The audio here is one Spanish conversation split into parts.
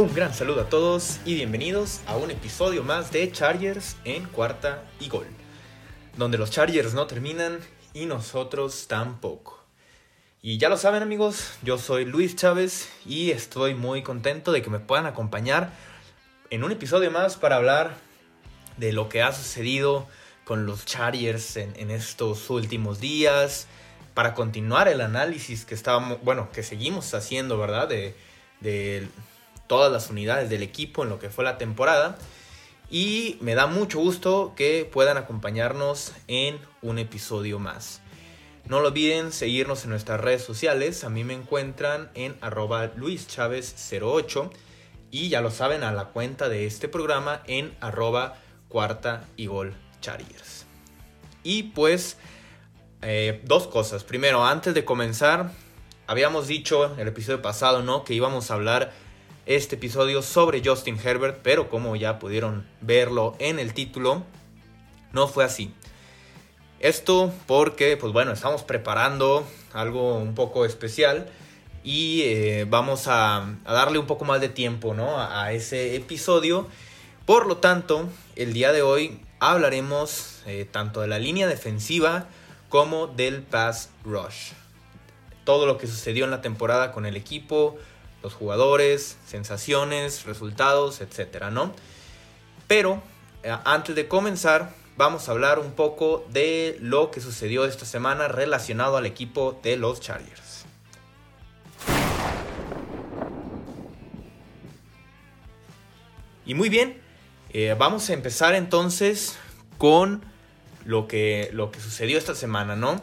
Un gran saludo a todos y bienvenidos a un episodio más de Chargers en cuarta y gol, donde los Chargers no terminan y nosotros tampoco. Y ya lo saben amigos, yo soy Luis Chávez y estoy muy contento de que me puedan acompañar en un episodio más para hablar de lo que ha sucedido con los Chargers en, estos últimos días, para continuar el análisis que estábamos, bueno, que seguimos haciendo, ¿verdad? De, todas las unidades del equipo en lo que fue la temporada. Y me da mucho gusto que puedan acompañarnos en un episodio más. No lo olviden seguirnos en nuestras redes sociales. A mí me encuentran en arroba luischavez08. Y ya lo saben, a la cuenta de este programa en arroba cuarta y gol chargers. Y pues, eh, dos cosas. Primero, antes de comenzar, habíamos dicho el episodio pasado, ¿no? Que íbamos a hablar este episodio sobre Justin Herbert, pero como ya pudieron verlo en el título, no fue así. Esto porque, pues bueno, estamos preparando algo un poco especial y eh, vamos a, darle un poco más de tiempo ¿no? a, ese episodio. Por lo tanto, el día de hoy hablaremos eh, tanto de la línea defensiva como del pass rush. Todo lo que sucedió en la temporada con el equipo, los jugadores, sensaciones, resultados, etcétera, ¿no? Pero eh, antes de comenzar, vamos a hablar un poco de lo que sucedió esta semana relacionado al equipo de los Chargers. Y muy bien, eh, vamos a empezar entonces con lo que, lo que sucedió esta semana, ¿no?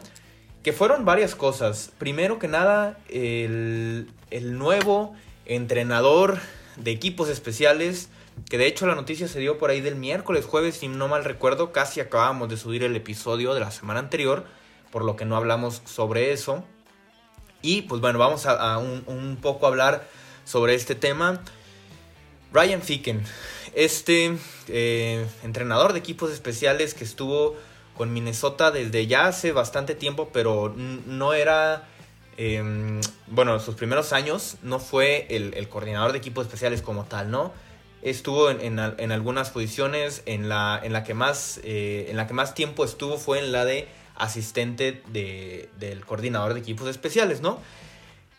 Que fueron varias cosas. Primero que nada, el, el nuevo entrenador de equipos especiales, que de hecho la noticia se dio por ahí del miércoles, jueves, si no mal recuerdo, casi acabamos de subir el episodio de la semana anterior, por lo que no hablamos sobre eso. Y pues bueno, vamos a, un, poco hablar sobre este tema. Ryan Ficken, este eh, entrenador de equipos especiales que estuvo con Minnesota desde ya hace bastante tiempo, pero no era Em, bueno, sus primeros años no fue el, coordinador de equipos especiales como tal, ¿no? Estuvo en, algunas posiciones, en la, en, la que más, eh, en la que más tiempo estuvo fue en la de asistente del coordinador de equipos especiales, ¿no?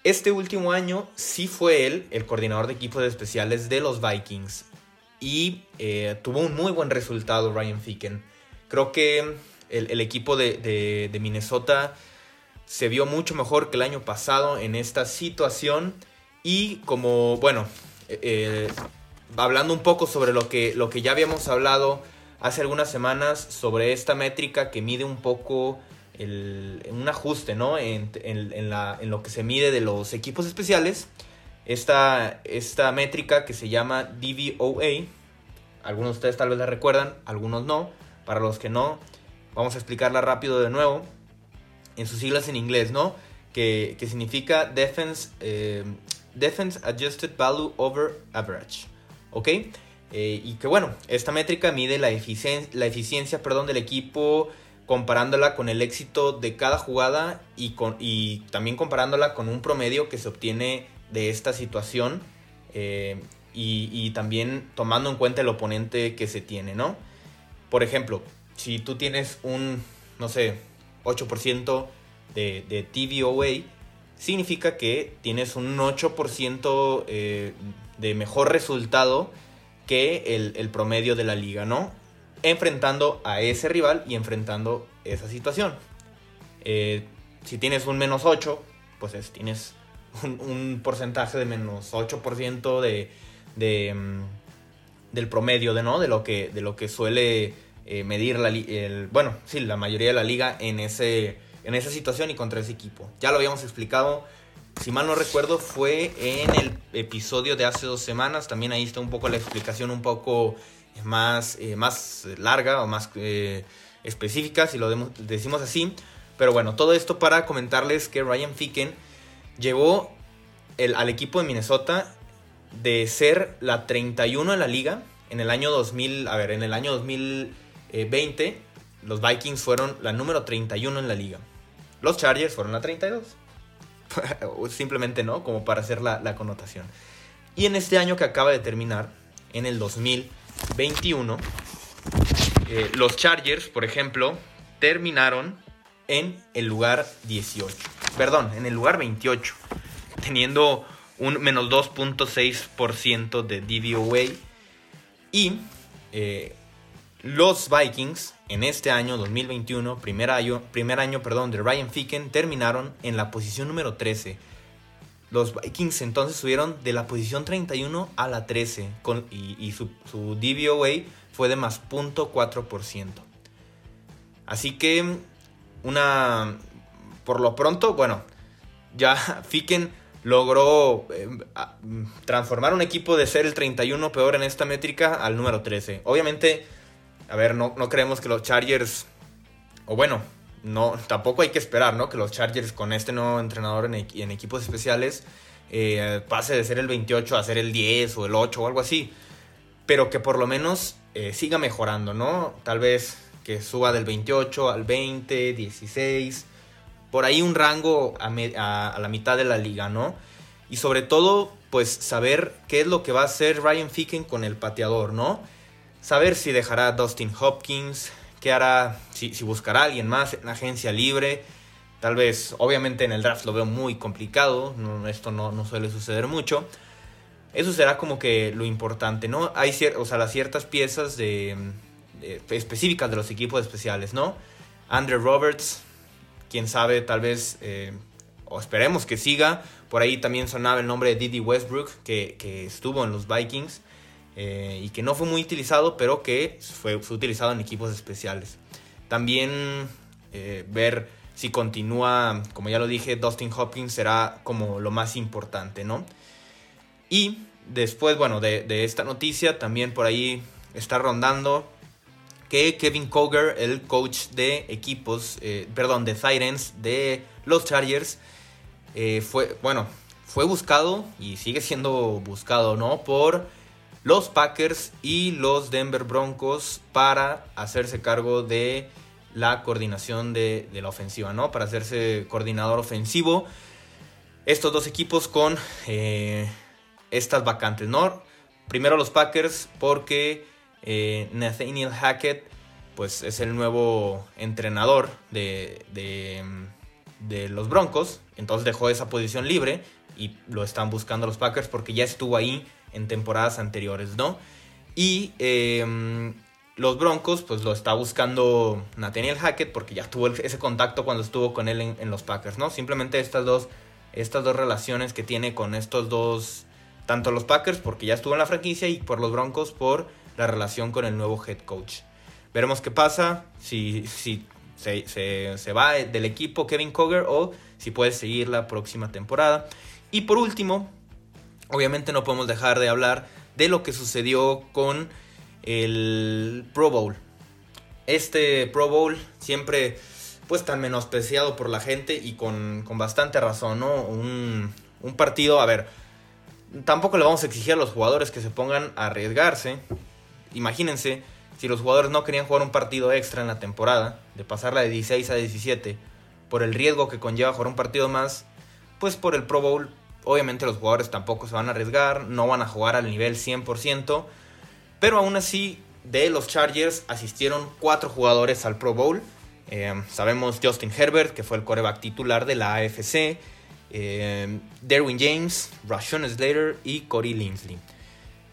Este último año sí fue él el coordinador de equipos especiales de los Vikings y eh, tuvo un muy buen resultado Ryan Ficken. Creo que el, equipo de, de Minnesota se vio mucho mejor que el año pasado en esta situación. Y como, bueno, eh, eh, hablando un poco sobre lo que, lo que ya habíamos hablado hace algunas semanas, sobre esta métrica que mide un poco el, un ajuste, ¿no? En, la, en, lo que se mide de los equipos especiales. Esta, esta métrica que se llama DVOA, algunos de ustedes tal vez la recuerdan, algunos no. Para los que no, vamos a explicarla rápido de nuevo en sus siglas en inglés, ¿no? Que, significa Defense, eh, Defense Adjusted Value Over Average, ¿ok? Eh, y que bueno, esta métrica mide la, eficiencia, la eficiencia perdón, del equipo comparándola con el éxito de cada jugada y, con, y también comparándola con un promedio que se obtiene de esta situación eh, y, también tomando en cuenta el oponente que se tiene, ¿no? Por ejemplo, si tú tienes un, no sé, 8% de, de TVOA, significa que tienes un 8% eh, de mejor resultado que el, promedio de la liga, ¿no? Enfrentando a ese rival y enfrentando esa situación. Eh, si tienes un menos 8, pues tienes un, porcentaje de menos 8% de, de, mm, del promedio de, ¿no? de, lo que, de lo que suele eh, medir la, el, bueno, sí, la mayoría de la liga en, ese, en esa situación y contra ese equipo. Ya lo habíamos explicado, si mal no recuerdo, fue en el episodio de hace dos semanas. También ahí está un poco la explicación un poco más, eh, más larga o más eh, específica, si lo decimos así. Pero bueno, todo esto para comentarles que Ryan Ficken llevó el, al equipo de Minnesota de ser la 31 en la liga en el año 2000, a ver, en el año 2000 20, eh, los Vikings fueron la número 31 en la liga. Los Chargers fueron la 32. Simplemente no, como para hacer la, connotación. Y en este año que acaba de terminar, en el 2021, eh, los Chargers, por ejemplo, terminaron en el lugar 18. Perdón, en el lugar 28. Teniendo un menos 2.6% de DVOA. Y eh, los Vikings en este año 2021, primer año, primer año perdón, de Ryan Ficken, terminaron en la posición número 13. Los Vikings entonces subieron de la posición 31 a la 13 con, y, su, su, DVOA fue de más 0.4%. Así que una... Por lo pronto, bueno, ya Ficken logró eh, transformar un equipo de ser el 31 peor en esta métrica al número 13. Obviamente, a ver, no, no creemos que los Chargers, o bueno, no, tampoco hay que esperar, ¿no? Que los Chargers con este nuevo entrenador en, en equipos especiales eh, pase de ser el 28 a ser el 10 o el 8 o algo así. Pero que por lo menos eh, siga mejorando, ¿no? Tal vez que suba del 28 al 20, 16 por ahí un rango a, la mitad de la liga, ¿no? Y sobre todo, pues saber qué es lo que va a hacer Ryan Ficken con el pateador, ¿no? Saber si dejará a Dustin Hopkins, qué hará, si, buscará a alguien más en agencia libre. Tal vez, obviamente en el draft lo veo muy complicado, esto no, suele suceder mucho. Eso será como que lo importante, ¿no? Hay ciertas piezas de, específicas de los equipos especiales, ¿no? Andrew Roberts, quién sabe, tal vez, eh, o esperemos que siga. Por ahí también sonaba el nombre de Didi Westbrook, que, estuvo en los Vikings eh, y que no fue muy utilizado, pero que fue, utilizado en equipos especiales. También eh, ver si continúa, como ya lo dije, Dustin Hopkins será como lo más importante, ¿no? Y después, bueno, de, de esta noticia, también por ahí está rondando que Kevin Koger, el coach de equipos, eh, perdón, de Titans de los Chargers, fue, bueno, fue buscado y sigue siendo buscado, ¿no? Por los Packers y los Denver Broncos para hacerse cargo de la coordinación de, la ofensiva, ¿no? Para hacerse coordinador ofensivo. Estos dos equipos con eh, estas vacantes, ¿no? Primero los Packers porque eh, Nathaniel Hackett pues es el nuevo entrenador de, de, los Broncos, entonces dejó esa posición libre y lo están buscando los Packers porque ya estuvo ahí en temporadas anteriores, ¿no? Y em, los Broncos, pues lo está buscando Nathaniel Hackett porque ya tuvo ese contacto cuando estuvo con él en, los Packers, ¿no? Simplemente estas dos, estas dos relaciones que tiene con estos dos, tanto los Packers porque ya estuvo en la franquicia y por los Broncos por la relación con el nuevo head coach. Veremos qué pasa, si, si se, va del equipo Kevin Koger o si puede seguir la próxima temporada. Y por último, obviamente no podemos dejar de hablar de lo que sucedió con el Pro Bowl. Este Pro Bowl siempre pues tan menospreciado por la gente y con, bastante razón, ¿no? Un, un partido, a ver, tampoco le vamos a exigir a los jugadores que se pongan a arriesgarse, imagínense si los jugadores no querían jugar un partido extra en la temporada, de pasarla de 16 a 17, por el riesgo que conlleva jugar un partido más, pues por el Pro Bowl, obviamente los jugadores tampoco se van a arriesgar, no van a jugar al nivel 100%, pero aún así, de los Chargers asistieron cuatro jugadores al Pro Bowl. Eh, sabemos Justin Herbert, que fue el coreback titular de la AFC, eh, Derwin James, Rashon Slater y Corey Linsley.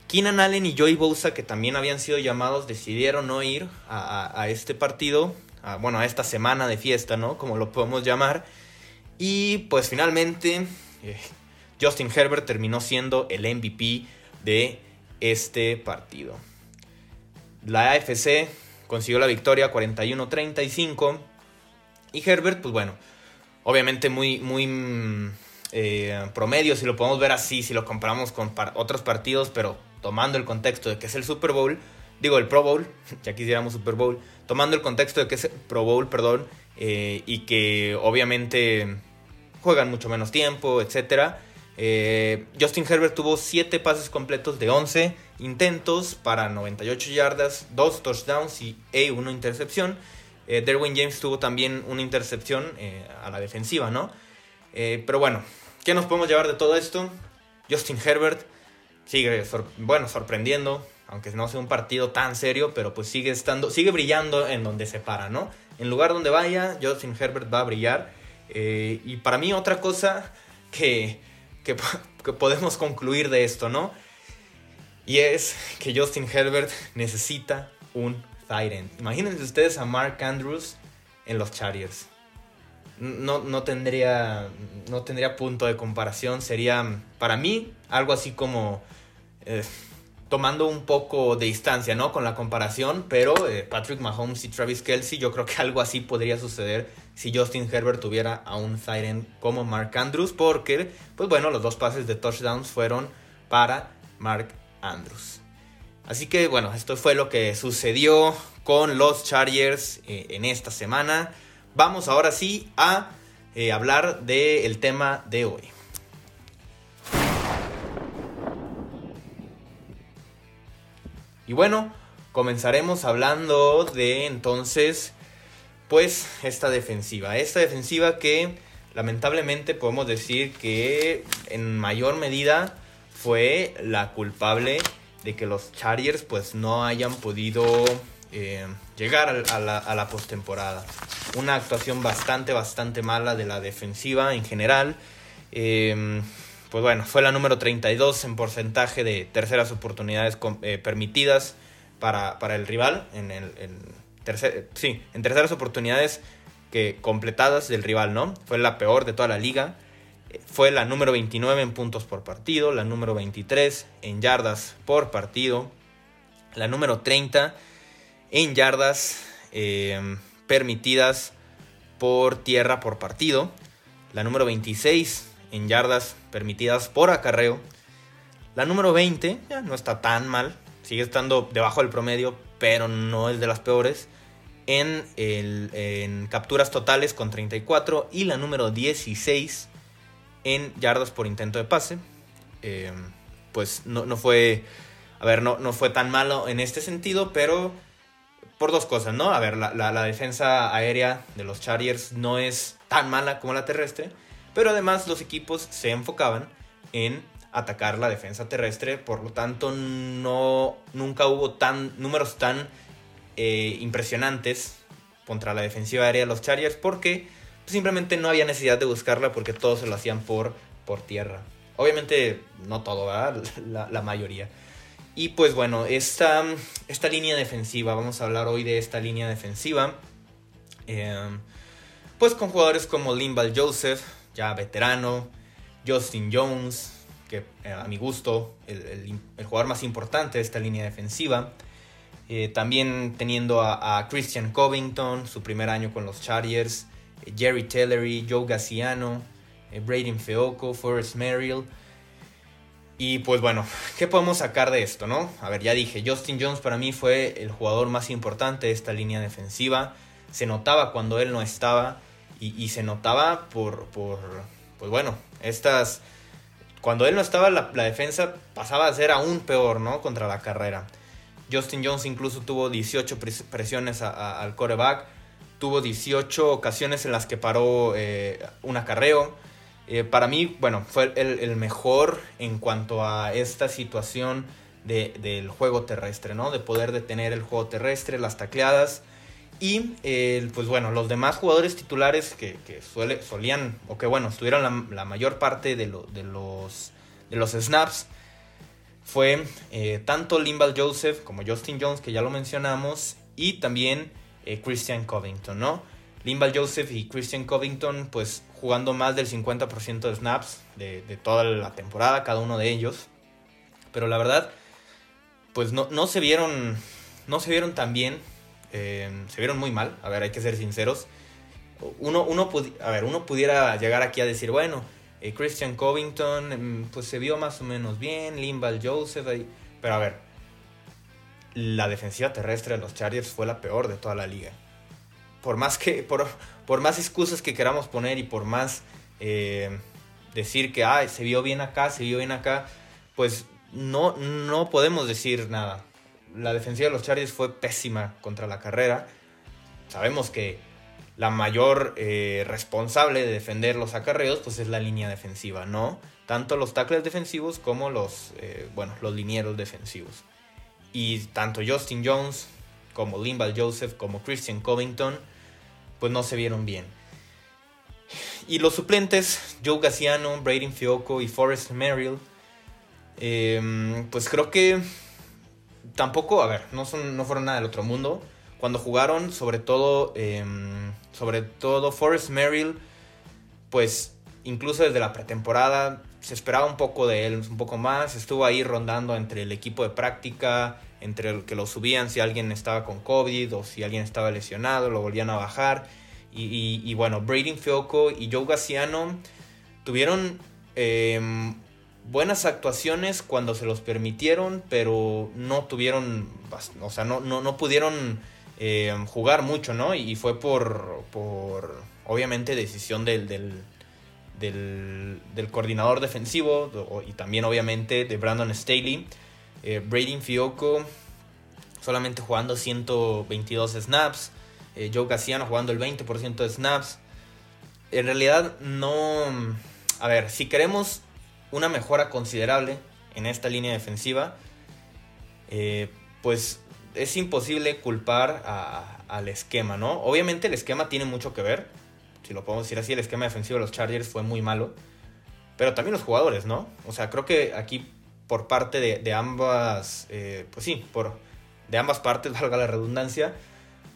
Keenan Allen y Joey Bosa, que también habían sido llamados, decidieron no ir a, este partido, bueno, a esta semana de fiesta, ¿no? Como lo podemos llamar. Y pues finalmente eh, Justin Herbert terminó siendo el MVP de este partido. La AFC consiguió la victoria 41-35 y Herbert, pues bueno, obviamente muy, muy mm, eh, promedio, si lo podemos ver así, si lo comparamos con otros partidos, pero tomando el contexto de que es el Super Bowl, digo el Pro Bowl, ya quisiéramos Super Bowl, tomando el contexto de que es Pro Bowl, perdón, eh, y que obviamente juegan mucho menos tiempo, etc. Eh, Justin Herbert tuvo 7 pases completos de 11 intentos para 98 yardas, 2 touchdowns y una intercepción. Eh, Derwin James tuvo también una intercepción a la defensiva, ¿no? pero bueno, ¿qué nos podemos llevar de todo esto? Justin Herbert sigue, bueno, sorprendiendo, aunque no sea un partido tan serio, pero pues sigue estando, sigue brillando en donde se para, ¿no? En lugar donde vaya, Justin Herbert va a brillar. Eh, y para mí otra cosa que, que, podemos concluir de esto, ¿no? Y es que Justin Herbert necesita un Tyrant. Imagínense ustedes a Mark Andrews en los Chargers. No, no, tendría, no tendría punto de comparación. Sería, para mí, algo así como eh, tomando un poco de distancia, ¿no? Con la comparación, pero eh, Patrick Mahomes y Travis Kelsey, yo creo que algo así podría suceder si Justin Herbert tuviera a un Tyrant como Mark Andrews, porque, pues bueno, los dos pases de touchdowns fueron para Mark Andrews. Así que bueno, esto fue lo que sucedió con los Chargers eh, en esta semana. Vamos ahora sí a eh, hablar del tema de hoy. Y bueno, comenzaremos hablando de entonces, pues, esta defensiva. Esta defensiva que lamentablemente podemos decir que en mayor medida fue la culpable de que los Chargers pues no hayan podido eh, llegar a, la, a postemporada. Una actuación bastante, bastante mala de la defensiva en general. Em, pues bueno, fue la número 32 en porcentaje de terceras oportunidades eh, permitidas para, el rival. En el, tercer, sí, en terceras oportunidades que completadas del rival, ¿no? Fue la peor de toda la liga. Fue la número 29 en puntos por partido, la número 23 en yardas por partido, la número 30 en yardas eh, permitidas por tierra por partido, la número 26 en yardas permitidas por acarreo, la número 20 ya no está tan mal, sigue estando debajo del promedio, pero no es de las peores. En, capturas totales con 34 y la número 16 en yardas por intento de pase. Eh, pues no, fue. A ver, no, no fue tan malo en este sentido, pero por dos cosas, ¿no? A ver, la, defensa aérea de los Chargers no es tan mala como la terrestre, pero además los equipos se enfocaban en atacar la defensa terrestre, por lo tanto no, nunca hubo tan, números tan eh, impresionantes contra la defensiva aérea de los Chargers, porque simplemente no había necesidad de buscarla porque todos se lo hacían por, por tierra. Obviamente no todo. La, mayoría. Y pues bueno, esta, esta línea defensiva, vamos a hablar hoy de esta línea defensiva. Em, pues con jugadores como Limbal Joseph, ya veterano, Justin Jones, que eh, a mi gusto el, el, jugador más importante de esta línea defensiva. Eh, también teniendo a, Christian Covington, su primer año con los Chargers. Jerry Tellery, Joe Gassiano, eh, Braden Feoco, Forrest Merrill. Y pues bueno, ¿qué podemos sacar de esto, no? A ver, ya dije, Justin Jones para mí fue el jugador más importante de esta línea defensiva. Se notaba cuando él no estaba y, se notaba por, por, pues bueno, estas... Cuando él no estaba, la, defensa pasaba a ser aún peor, ¿no? Contra la carrera. Justin Jones incluso tuvo 18 presiones al coreback tuvo 18 ocasiones en las que paró eh, un acarreo. Eh, para mí, bueno, fue el, mejor en cuanto a esta situación del juego terrestre, ¿no? De poder detener el juego terrestre, las tacleadas. Y, pues bueno, los demás jugadores titulares que, suele, solían, o que bueno, estuvieron la, mayor parte de, de, los, de los snaps, fue eh, tanto Limbal Joseph como Justin Jones, que ya lo mencionamos, y también eh, Christian Covington, ¿no? Limbal Joseph y Christian Covington, pues jugando más del 50% de snaps de, toda la temporada, cada uno de ellos. Pero la verdad, pues no, no se vieron. No se vieron tan bien. Eh, se vieron muy mal. A ver, hay que ser sinceros. Uno, uno, a ver, uno pudiera llegar aquí a decir, bueno, eh, Christian Covington, mm, pues se vio más o menos bien. Limbal Joseph, pero a ver, la defensiva terrestre de los Chargers fue la peor de toda la liga. Por más que, por, por más excusas que queramos poner y por más eh, decir que Ay, se vio bien acá, se vio bien acá, pues no, no podemos decir nada. La defensiva de los Chargers fue pésima contra la carrera. Sabemos que la mayor eh, responsable de defender los acarreos, pues es la línea defensiva, ¿no? Tanto los tackles defensivos como los, eh, bueno, los linieros defensivos. Y tanto Justin Jones como Limbal Joseph como Christian Covington, pues no se vieron bien. Y los suplentes, Joe Gaciano, Braden Fioco y Forrest Merrill, em, pues creo que tampoco, a ver, no, son, no fueron nada del otro mundo. Cuando jugaron, sobre todo, em, sobre todo Forrest Merrill, pues incluso desde la pretemporada se esperaba un poco de él, un poco más. Estuvo ahí rondando entre el equipo de práctica, entre el que lo subían si alguien estaba con COVID o si alguien estaba lesionado, lo volvían a bajar y, bueno, Brady Fioco y Joe Gaciano tuvieron em, buenas actuaciones cuando se los permitieron, pero no tuvieron, o sea, no, no, pudieron em, jugar mucho, ¿no? Y fue por, por obviamente, decisión del, del, del, coordinador defensivo y también, obviamente, de Brandon Staley. Eh, Brady Fioco solamente jugando 122 snaps. Eh, Joe Cassiano jugando el 20% de snaps. En realidad no... A ver, si queremos una mejora considerable en esta línea defensiva, eh, pues es imposible culpar al esquema, ¿no? Obviamente el esquema tiene mucho que ver. Si lo podemos decir así, el esquema defensivo de los Chargers fue muy malo. Pero también los jugadores, ¿no? O sea, creo que aquí por parte de, ambas, eh, pues sí, por, de ambas partes, valga la redundancia,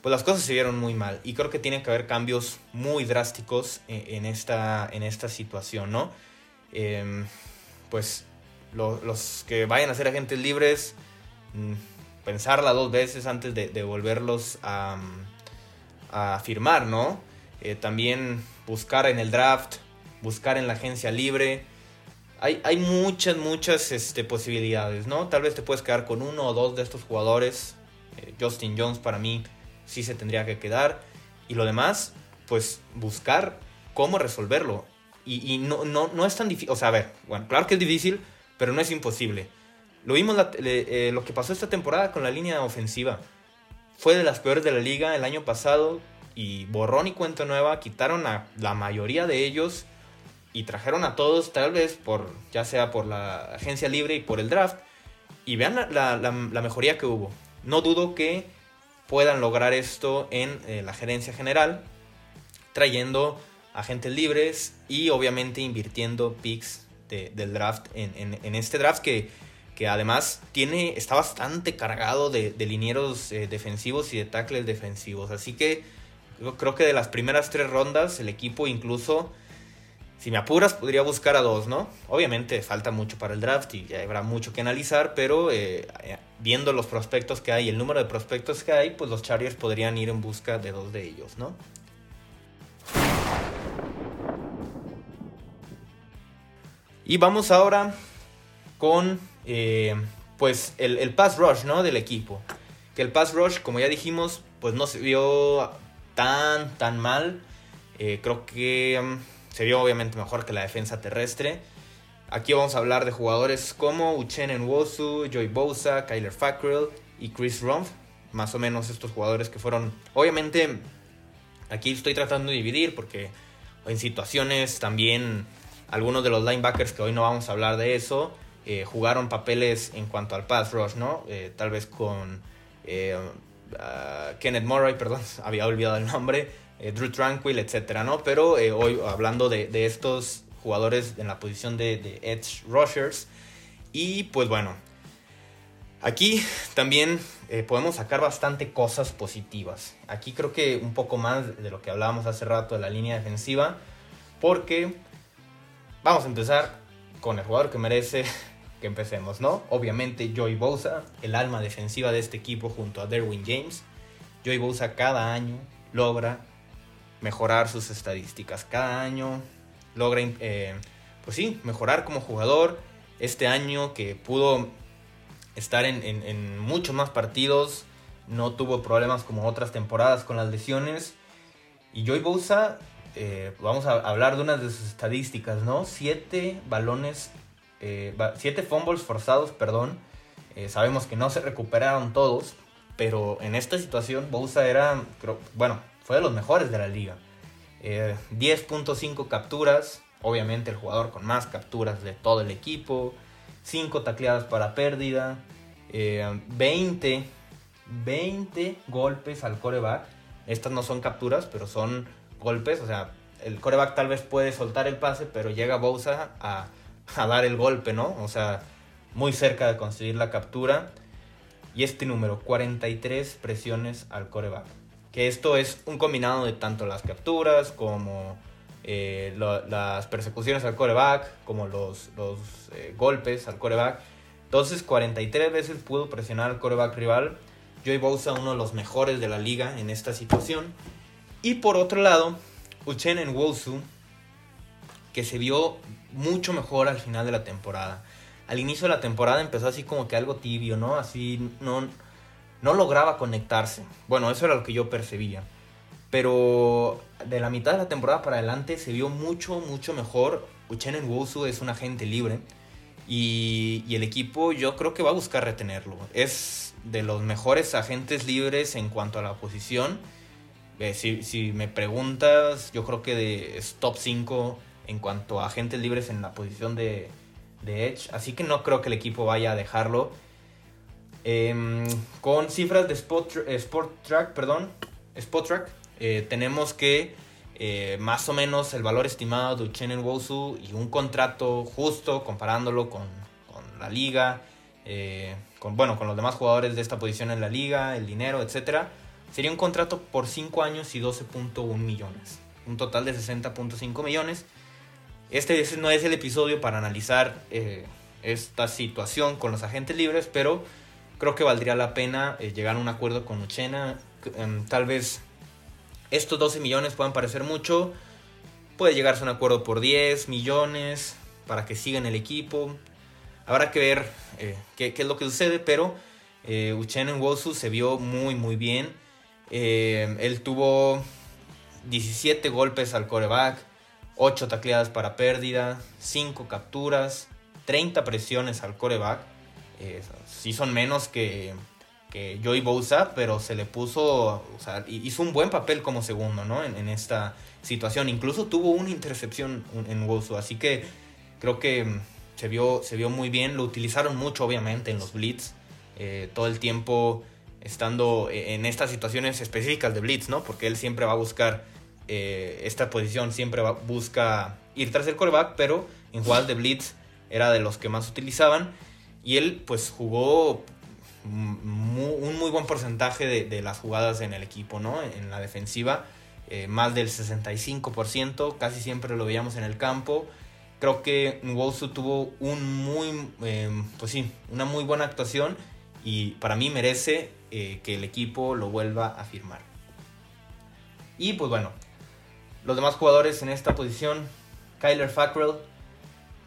pues las cosas se vieron muy mal. Y creo que tiene que haber cambios muy drásticos en, esta, en esta situación, ¿no? Em, pues los que vayan a ser agentes libres, mm, pensarla dos veces antes de, volverlos a, a, firmar, ¿no? Eh, también buscar en el draft, buscar en la agencia libre. Hay, hay muchas, muchas este, posibilidades, ¿no? Tal vez te puedes quedar con uno o dos de estos jugadores. Eh, Justin Jones para mí sí se tendría que quedar. Y lo demás, pues buscar cómo resolverlo. Y, no, no, no, es tan difícil. O sea, a ver, bueno, claro que es difícil, pero no es imposible. Lo vimos eh, lo que pasó esta temporada con la línea ofensiva. Fue de las peores de la liga el año pasado. Y borrón y cuenta nueva. Quitaron a la mayoría de ellos. Y trajeron a todos, tal vez por, ya sea por la agencia libre y por el draft. Y vean la, mejoría que hubo. No dudo que puedan lograr esto en eh, la gerencia general, trayendo agentes libres y obviamente invirtiendo picks del draft en, este draft que, que, además tiene, está bastante cargado de, de linieros eh, defensivos y de tackles defensivos. Así que yo creo que de las primeras tres rondas el equipo incluso si me apuras, podría buscar a dos, ¿no? Obviamente falta mucho para el draft y habrá mucho que analizar, pero eh, eh, viendo los prospectos que hay el número de prospectos que hay, pues los Chargers podrían ir en busca de dos de ellos, ¿no? Y vamos ahora con eh, pues el, pass rush, ¿no? Del equipo. Que el pass rush, como ya dijimos, pues no se vio tan, tan mal. creo que mm, se vio obviamente mejor que la defensa terrestre. Aquí vamos a hablar de jugadores como Uchenna Nwosu, Joy Bosa, Kyler Fackrell y Chris Rumpf. Más o menos estos jugadores que fueron... Obviamente aquí estoy tratando de dividir porque en situaciones también algunos de los linebackers que hoy no vamos a hablar de eso eh, jugaron papeles en cuanto al pass rush, ¿no? Eh, tal vez con eh, Kenneth Murray, perdón, había olvidado el nombre, eh, Drew Tranquil, etcétera, ¿no? Pero hoy hablando de, estos jugadores en la posición de, Edge Rushers. Y pues bueno, aquí también podemos sacar bastante cosas positivas. Aquí creo que un poco más de lo que hablábamos hace rato de la línea defensiva. Porque vamos a empezar con el jugador que merece que empecemos, ¿no? Obviamente Joey Bosa, el alma defensiva de este equipo junto a Derwin James. Joey Bosa cada año logra mejorar sus estadísticas cada año, logra, eh, pues sí, mejorar como jugador. Este año que pudo estar en, muchos más partidos, no tuvo problemas como otras temporadas con las lesiones. Y Joy Bosa, eh, vamos a hablar de unas de sus estadísticas, ¿no? Siete balones, eh, siete fumbles forzados, perdón. sabemos que no se recuperaron todos, pero en esta situación Bosa era, bueno, fue de los mejores de la liga. 10.5 capturas, obviamente el jugador con más capturas de todo el equipo. 5 tacleadas para pérdida. 20, 20 golpes al coreback. Estas no son capturas, pero son golpes. O sea, el coreback tal vez puede soltar el pase, pero llega Bosa a, a dar el golpe, ¿no? O sea, muy cerca de conseguir la captura. Y este número, 43 presiones al coreback. Que esto es un combinado de tanto las capturas como eh, las persecuciones al coreback, como los, los eh, golpes al coreback. Entonces 43 veces pudo presionar al coreback rival. Joey Bosa, uno de los mejores de la liga en esta situación. Y por otro lado, Uchenen Wosu, que se vio mucho mejor al final de la temporada al inicio de la temporada empezó así como que algo tibio, ¿no? Así no, no lograba conectarse. Bueno, eso era lo que yo percibía. Pero de la mitad de la temporada para adelante se vio mucho, mucho mejor. Uchenen Wosu es un agente libre. Y, y, el equipo yo creo que va a buscar retenerlo. Es de los mejores agentes libres en cuanto a la posición. Eh, si, me preguntas, yo creo que de, top 5 en cuanto a agentes libres en la posición de, Edge. Así que no creo que el equipo vaya a dejarlo. Em, con cifras de Spot, Sport Track, perdón, Spot Track, eh, tenemos que eh, más o menos el valor estimado de Uchenen Wosu y un contrato justo comparándolo con, la liga, eh, con, bueno, con los demás jugadores de esta posición en la liga, el dinero, etc. Sería un contrato por 5 años y 12.1 millones. Un total de 60.5 millones. Este no es el episodio para analizar eh, esta situación con los agentes libres, pero creo que valdría la pena eh, llegar a un acuerdo con Uchena. Em, tal vez estos 12 millones puedan parecer mucho. Puede llegarse a un acuerdo por 10 millones para que siga en el equipo. Habrá que ver eh, qué, es lo que sucede, pero Uchena en Wosu se vio muy, muy bien. Él tuvo 17 golpes al coreback. 8 tacleadas para pérdida, 5 capturas, 30 presiones al coreback. Eh, sí son menos que, que Joey Bosa, pero se le puso, o sea, hizo un buen papel como segundo, ¿no? En, esta situación. Incluso tuvo una intercepción en Bosa, así que creo que mm, se vio, se vio muy bien. Lo utilizaron mucho, obviamente, en los blitz. Eh, todo el tiempo estando eh, en estas situaciones específicas de blitz, ¿no? Porque él siempre va a buscar eh, esta posición siempre busca ir tras el coreback, pero en jugadas de blitz era de los que más utilizaban. Y él pues jugó un muy buen porcentaje de, las jugadas en el equipo, ¿no? En la defensiva, eh, más del 65%, casi siempre lo veíamos en el campo. Creo que Nwosu tuvo un muy, em, pues sí, una muy buena actuación y para mí merece eh, que el equipo lo vuelva a firmar. Y pues bueno, los demás jugadores en esta posición, Kyler Fackrell,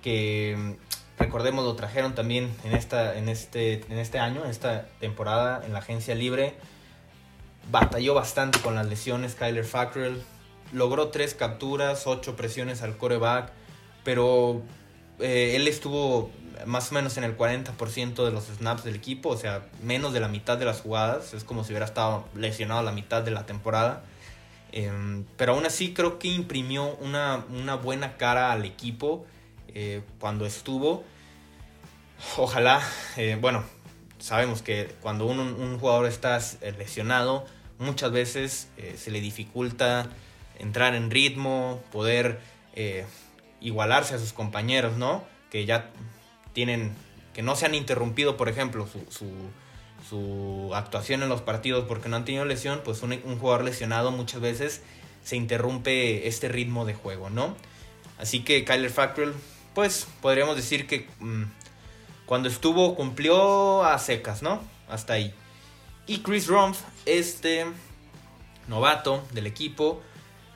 que mm, recordemos lo trajeron también en, esta, en, este, en este año, en esta temporada en la agencia libre. Batalló bastante con las lesiones Kyler Fackrell. Logró tres capturas, ocho presiones al coreback, pero eh, él estuvo más o menos en el 40% de los snaps del equipo, o sea, menos de la mitad de las jugadas. Es como si hubiera estado lesionado la mitad de la temporada. Em, pero aún así creo que imprimió una, buena cara al equipo eh, cuando estuvo. Ojalá, eh, bueno, sabemos que cuando un, jugador está eh, lesionado, muchas veces se le dificulta entrar en ritmo, poder igualarse a sus compañeros, ¿no? Que ya tienen, que no se han interrumpido, por ejemplo, su su actuación en los partidos porque no han tenido lesión, pues un, jugador lesionado muchas veces se interrumpe este ritmo de juego, ¿no? Así que Kyler Fackrell, pues podríamos decir que mm, cuando estuvo cumplió a secas, ¿no? Hasta ahí. Y Chris Rumpf, este novato del equipo,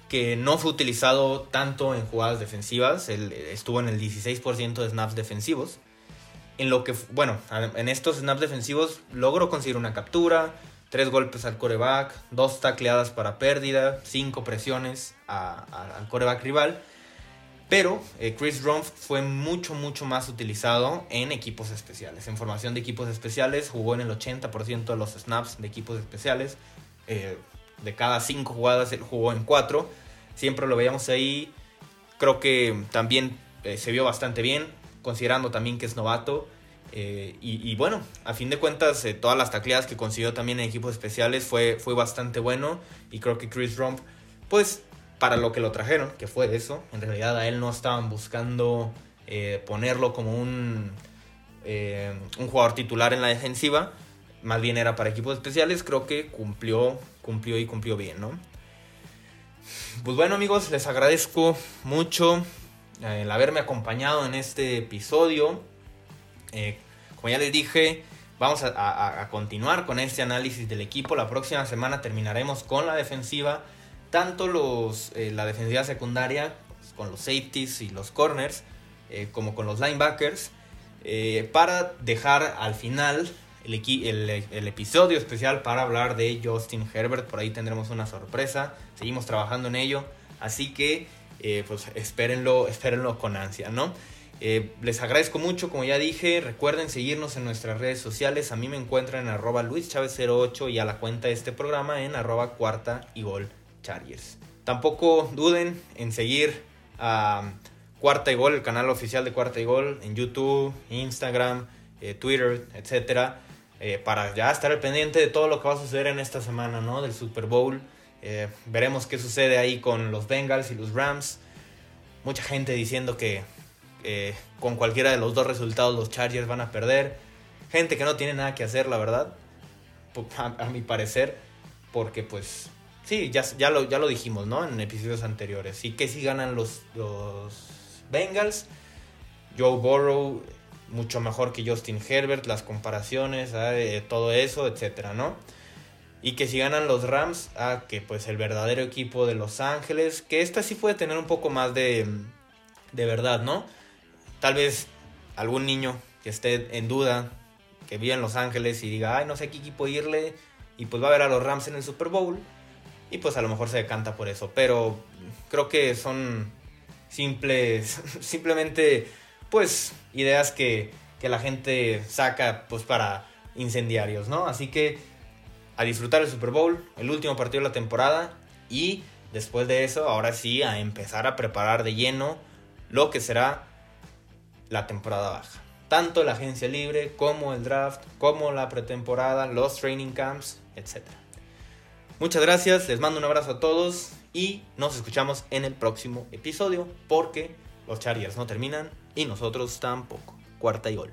que no fue utilizado tanto en jugadas defensivas, él estuvo en el 16% de snaps defensivos en lo que, bueno, en estos snaps defensivos logró conseguir una captura, tres golpes al coreback, dos tacleadas para pérdida, cinco presiones al coreback rival. Pero eh, Chris Rumpf fue mucho, mucho más utilizado en equipos especiales. En formación de equipos especiales, jugó en el 80% de los snaps de equipos especiales. Eh, de cada cinco jugadas él jugó en cuatro. Siempre lo veíamos ahí. Creo que también eh, se vio bastante bien, considerando también que es novato. Eh, y, bueno, a fin de cuentas, eh, todas las tacleadas que consiguió también en equipos especiales fue, fue bastante bueno. Y creo que Chris Rump, pues para lo que lo trajeron, que fue eso, en realidad a él no estaban buscando ponerlo como un, un jugador titular en la defensiva, más bien era para equipos especiales, creo que cumplió, cumplió y cumplió bien, ¿no? Pues bueno amigos, les agradezco mucho eh, el haberme acompañado en este episodio. Eh, como ya les dije, vamos a, continuar con este análisis del equipo. La próxima semana terminaremos con la defensiva, tanto los, eh, la defensiva secundaria, con los safeties y los corners, como con los linebackers, para dejar al final el, episodio especial para hablar de Justin Herbert. Por ahí tendremos una sorpresa. Seguimos trabajando en ello. Así que, eh, pues espérenlo, con ansia, ¿no? Eh, les agradezco mucho, como ya dije, recuerden seguirnos en nuestras redes sociales. A mí me encuentran en arroba luischavez08 y a la cuenta de este programa en arroba cuarta y gol chargers. Tampoco duden en seguir a Cuarta y Gol, el canal oficial de Cuarta y Gol, en YouTube, Instagram, eh, Twitter, etcétera. Para ya estar al pendiente de todo lo que va a suceder en esta semana, ¿no? Del Super Bowl. Eh, veremos qué sucede ahí con los Bengals y los Rams. Mucha gente diciendo que eh, con cualquiera de los dos resultados los Chargers van a perder. Gente que no tiene nada que hacer, la verdad. A, mi parecer. Porque pues... Sí, ya, ya, lo, ya lo dijimos, ¿no? En episodios anteriores. Y que si ganan los, los Bengals. Joe Burrow mucho mejor que Justin Herbert, las comparaciones, ah, todo eso, etcétera, ¿no? Y que si ganan los Rams, ah, que pues el verdadero equipo de Los Ángeles, que esta sí puede tener un poco más de, de verdad, ¿no? Tal vez algún niño que esté en duda, que viva en Los Ángeles y diga, ay, no sé a qué equipo irle, y pues va a ver a los Rams en el Super Bowl, y pues a lo mejor se decanta por eso, pero creo que son simples, simplemente pues ideas que, la gente saca pues para incendiarios, ¿no? Así que a disfrutar el Super Bowl, el último partido de la temporada y después de eso, ahora sí, a empezar a preparar de lleno lo que será la temporada baja. Tanto la agencia libre como el draft, como la pretemporada, los training camps, etc. Muchas gracias, les mando un abrazo a todos y nos escuchamos en el próximo episodio porque los Chargers no terminan y nosotros tampoco. Cuarta y gol.